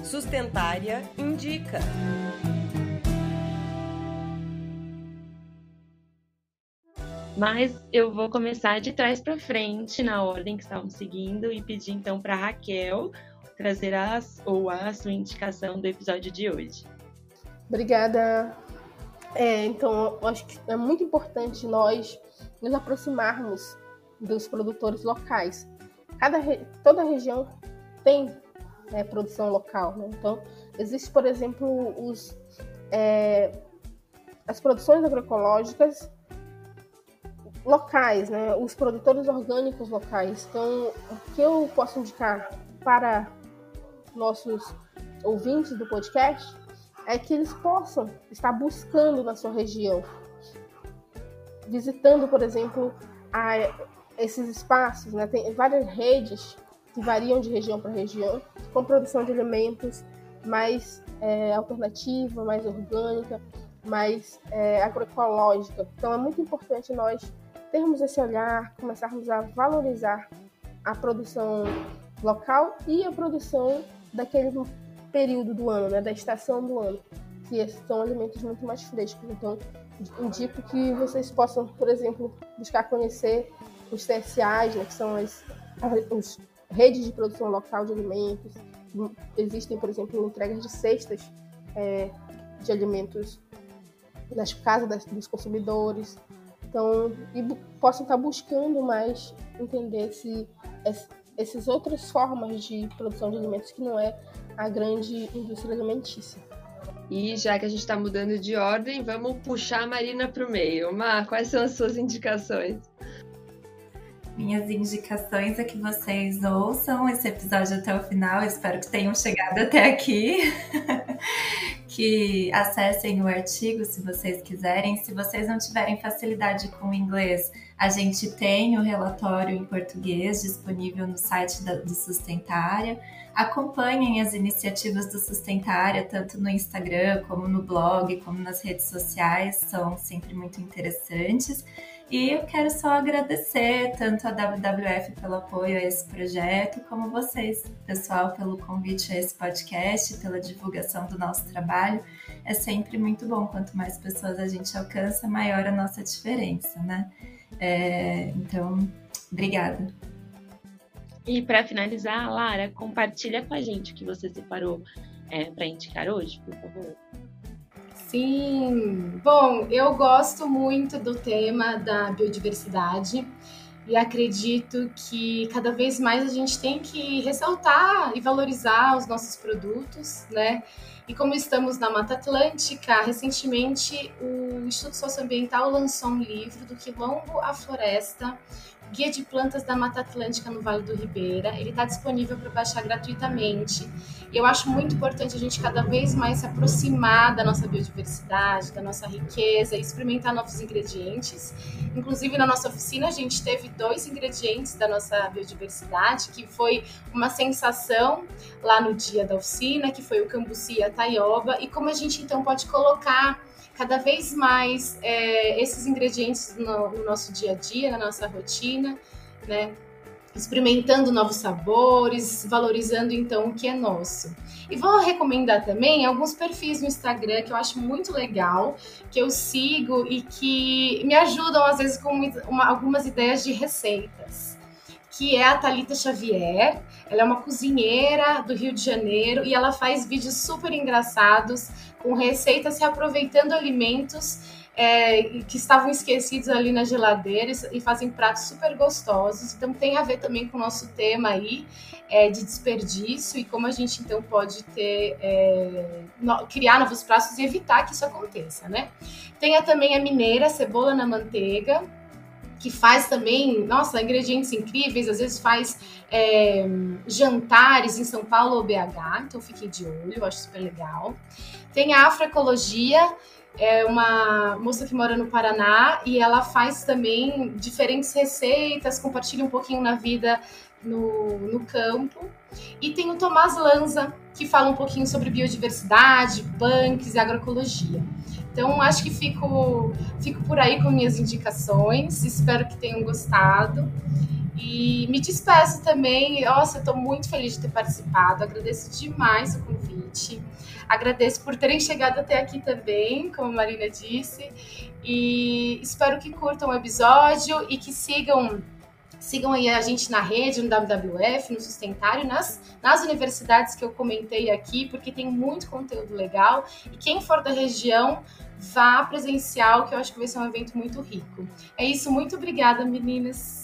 Sustentária Indica.
Mas eu vou começar de trás para frente, na ordem que estavam seguindo, e pedir então para Raquel trazer as, ou a sua indicação do episódio de hoje.
Obrigada. É, então, acho que é muito importante nós nos aproximarmos dos produtores locais. Cada, toda região tem né, produção local. Né? Então, existe, por exemplo, os, é, as produções agroecológicas locais, né? os produtores orgânicos locais. Então, o que eu posso indicar para nossos ouvintes do podcast é que eles possam estar buscando na sua região, visitando, por exemplo, a, esses espaços, né? Tem várias redes que variam de região para região, com produção de alimentos mais é, alternativa, mais orgânica, mais é, agroecológica. Então é muito importante nós termos esse olhar, começarmos a valorizar a produção local e a produção daquele período do ano, né, da estação do ano, que são alimentos muito mais frescos. Então, indico que vocês possam, por exemplo, buscar conhecer os TSAs, né, que são as, as redes de produção local de alimentos. Existem, por exemplo, entregas de cestas é, de alimentos nas casas das, dos consumidores. Então, e possam estar buscando mais entender se essas outras formas de produção de alimentos que não é a grande indústria alimentícia.
E já que a gente está mudando de ordem, vamos puxar a Marina para o meio. Mar, quais são as suas indicações?
Minhas indicações é que vocês ouçam esse episódio até o final. Espero que tenham chegado até aqui. que acessem o artigo se vocês quiserem. Se vocês não tiverem facilidade com o inglês, a gente tem o relatório em português disponível no site da, do Sustentária. Acompanhem as iniciativas do Sustentária, tanto no Instagram, como no blog, como nas redes sociais, são sempre muito interessantes. E eu quero só agradecer tanto a WWF pelo apoio a esse projeto, como vocês, pessoal, pelo convite a esse podcast, pela divulgação do nosso trabalho. É sempre muito bom. Quanto mais pessoas a gente alcança, maior a nossa diferença, né? É, então, obrigada.
E para finalizar, Lara, compartilha com a gente o que você separou é, para indicar hoje, por favor.
Sim, bom, eu gosto muito do tema da biodiversidade e acredito que cada vez mais a gente tem que ressaltar e valorizar os nossos produtos, né? E como estamos na Mata Atlântica, recentemente o Instituto Socioambiental lançou um livro do Quilombo à Floresta, Guia de Plantas da Mata Atlântica no Vale do Ribeira. Ele está disponível para baixar gratuitamente. Eu acho muito importante a gente cada vez mais se aproximar da nossa biodiversidade, da nossa riqueza, experimentar novos ingredientes. Inclusive, na nossa oficina, a gente teve dois ingredientes da nossa biodiversidade, que foi uma sensação lá no dia da oficina, que foi o cambuci e a taioba, e como a gente então pode colocar cada vez mais é, esses ingredientes no, no, nosso dia a dia, na nossa rotina, né? Experimentando novos sabores, valorizando então o que é nosso. E vou recomendar também alguns perfis no Instagram que eu acho muito legal, que eu sigo e que me ajudam às vezes com uma, algumas ideias de receitas que é a Talita Xavier. Ela é uma cozinheira do Rio de Janeiro e ela faz vídeos super engraçados com receitas reaproveitando alimentos é, que estavam esquecidos ali na geladeira e fazem pratos super gostosos. Então tem a ver também com o nosso tema aí é, de desperdício e como a gente então pode ter é, no, criar novos pratos e evitar que isso aconteça, né? Tem a, também a mineira cebola na manteiga que faz também, nossa, ingredientes incríveis, às vezes faz é, jantares em São Paulo ou BH, então fiquem de olho, acho super legal. Tem a Afroecologia, é uma moça que mora no Paraná e ela faz também diferentes receitas, compartilha um pouquinho na vida no, no campo. E tem o Tomás Lanza, que fala um pouquinho sobre biodiversidade, punks e agroecologia. Então, acho que fico, fico por aí com minhas indicações, espero que tenham gostado. E me despeço também. Nossa, estou muito feliz de ter participado. Agradeço demais o convite. Agradeço por terem chegado até aqui também, como a Marina disse. E espero que curtam o episódio e que sigam sigam aí a gente na rede, no WWF, no Sustentário, nas, nas universidades que eu comentei aqui, porque tem muito conteúdo legal. E quem for da região, vá presencial, que eu acho que vai ser um evento muito rico. É isso, muito obrigada, meninas.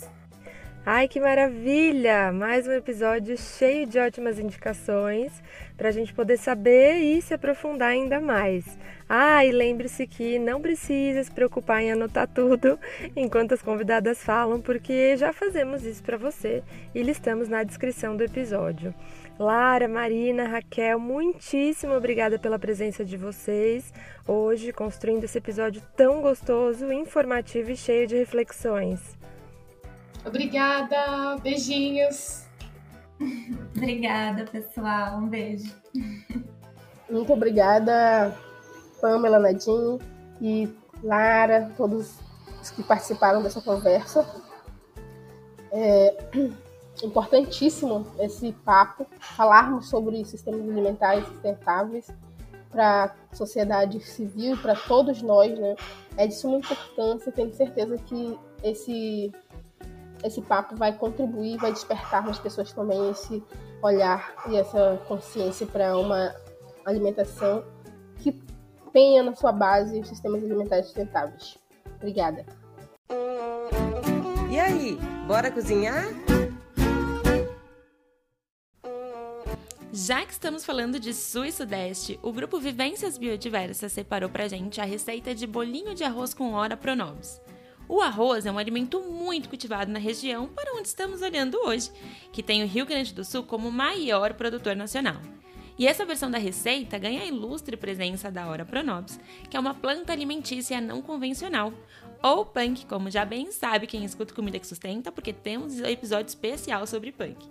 Ai, que maravilha! Mais um episódio cheio de ótimas indicações para a gente poder saber e se aprofundar ainda mais. Ah, e lembre-se que não precisa se preocupar em anotar tudo enquanto as convidadas falam, porque já fazemos isso para você e listamos na descrição do episódio. Lara, Marina, Raquel, muitíssimo obrigada pela presença de vocês hoje, construindo esse episódio tão gostoso, informativo e cheio de reflexões.
Obrigada, beijinhos.
obrigada, pessoal. Um beijo.
Muito obrigada, Pamela, Nadine e Lara, todos os que participaram dessa conversa. É importantíssimo esse papo, falarmos sobre sistemas alimentares sustentáveis para a sociedade civil e para todos nós, né? É de suma importância, tenho certeza que esse esse papo vai contribuir, vai despertar nas pessoas também esse olhar e essa consciência para uma alimentação que tenha na sua base os sistemas alimentares sustentáveis. Obrigada.
E aí, bora cozinhar?
Já que estamos falando de Sul e Sudeste, o grupo Vivências Biodiversas separou pra gente a receita de bolinho de arroz com ora pronobis. O arroz é um alimento muito cultivado na região para onde estamos olhando hoje, que tem o Rio Grande do Sul como maior produtor nacional. E essa versão da receita ganha a ilustre presença da Ora Pronobis, que é uma planta alimentícia não convencional, ou punk, como já bem sabe quem escuta Comida que Sustenta, porque temos um episódio especial sobre punk.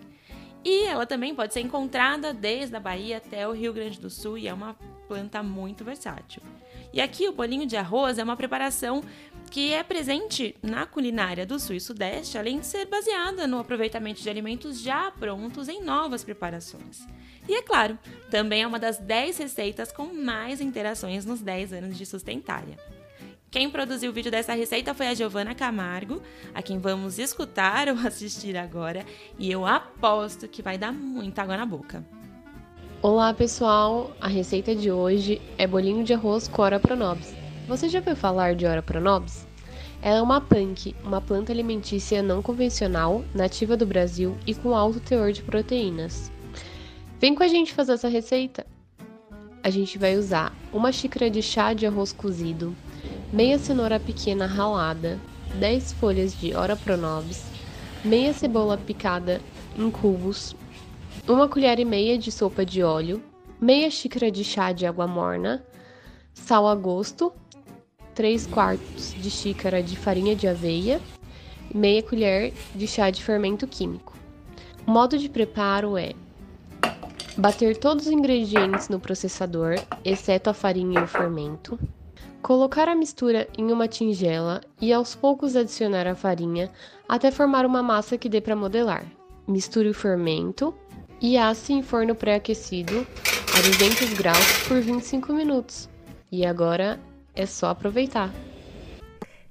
E ela também pode ser encontrada desde a Bahia até o Rio Grande do Sul e é uma planta muito versátil. E aqui o bolinho de arroz é uma preparação que é presente na culinária do Sul e Sudeste, além de ser baseada no aproveitamento de alimentos já prontos em novas preparações. E é claro, também é uma das 10 receitas com mais interações nos 10 anos de Sustentária. Quem produziu o vídeo dessa receita foi a Giovana Camargo, a quem vamos escutar ou assistir agora, e eu aposto que vai dar muita água na boca.
Olá pessoal, a receita de hoje é bolinho de arroz Cora Pronobis. Você já ouviu falar de Ora pronobis? Ela é uma punk, uma planta alimentícia não convencional, nativa do Brasil e com alto teor de proteínas. Vem com a gente fazer essa receita! A gente vai usar uma xícara de chá de arroz cozido, meia cenoura pequena ralada, 10 folhas de Ora pronobis, meia cebola picada em cubos, uma colher e meia de sopa de óleo, meia xícara de chá de água morna, sal a gosto 3 quartos de xícara de farinha de aveia e meia colher de chá de fermento químico. O modo de preparo é bater todos os ingredientes no processador, exceto a farinha e o fermento, colocar a mistura em uma tigela e aos poucos adicionar a farinha até formar uma massa que dê para modelar. Misture o fermento e asse em forno pré-aquecido a 200 graus por 25 minutos. E agora é só aproveitar.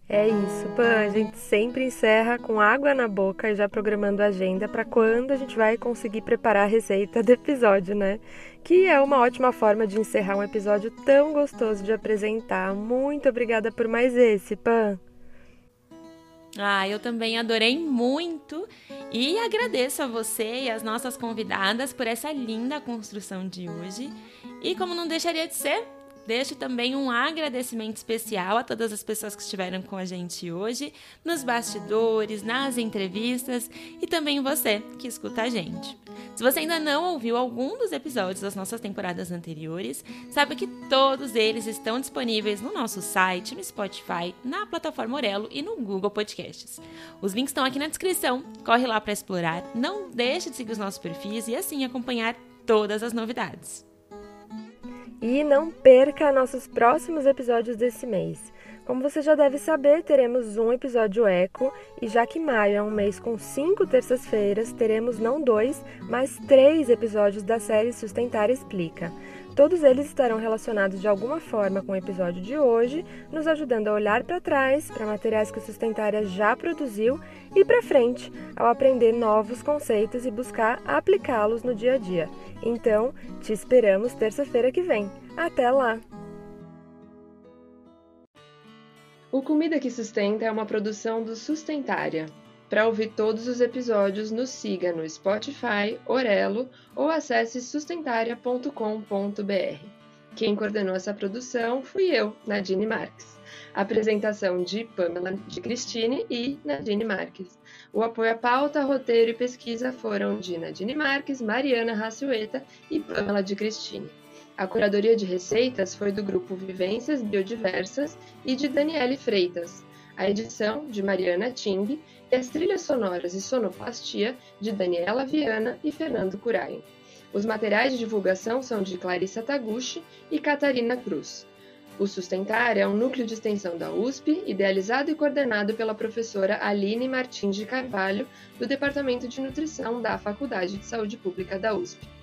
É isso, Pan. A gente sempre encerra com água na boca e já programando a agenda para quando a gente vai conseguir preparar a receita do episódio, né? Que é uma ótima forma de encerrar um episódio tão gostoso de apresentar. Muito obrigada por mais esse, Pan.
Ah, eu também adorei muito e agradeço a você e as nossas convidadas por essa linda construção de hoje. E como não deixaria de ser, Deixo também um agradecimento especial a todas as pessoas que estiveram com a gente hoje, nos bastidores, nas entrevistas e também você que escuta a gente. Se você ainda não ouviu algum dos episódios das nossas temporadas anteriores, saiba que todos eles estão disponíveis no nosso site, no Spotify, na plataforma Orelo e no Google Podcasts. Os links estão aqui na descrição. Corre lá para explorar. Não deixe de seguir os nossos perfis e assim acompanhar todas as novidades.
E não perca nossos próximos episódios desse mês. Como você já deve saber, teremos um episódio eco, e já que maio é um mês com cinco terças-feiras, teremos não dois, mas três episódios da série Sustentar Explica. Todos eles estarão relacionados de alguma forma com o episódio de hoje, nos ajudando a olhar para trás, para materiais que o Sustentária já produziu, e para frente, ao aprender novos conceitos e buscar aplicá-los no dia a dia. Então, te esperamos terça-feira que vem. Até lá!
O Comida que Sustenta é uma produção do Sustentária. Para ouvir todos os episódios, nos siga no Spotify, Orelo ou acesse sustentaria.com.br. Quem coordenou essa produção fui eu, Nadine Marques. Apresentação de Pamela de Cristine e Nadine Marques. O apoio à pauta, roteiro e pesquisa foram de Nadine Marques, Mariana Raciueta e Pamela de Cristine. A curadoria de receitas foi do grupo Vivências Biodiversas e de Daniele Freitas. A edição de Mariana Ting e as trilhas sonoras e sonoplastia de Daniela Viana e Fernando Curain. Os materiais de divulgação são de Clarissa Taguchi e Catarina Cruz. O Sustentar é um núcleo de extensão da USP, idealizado e coordenado pela professora Aline Martins de Carvalho, do Departamento de Nutrição da Faculdade de Saúde Pública da USP.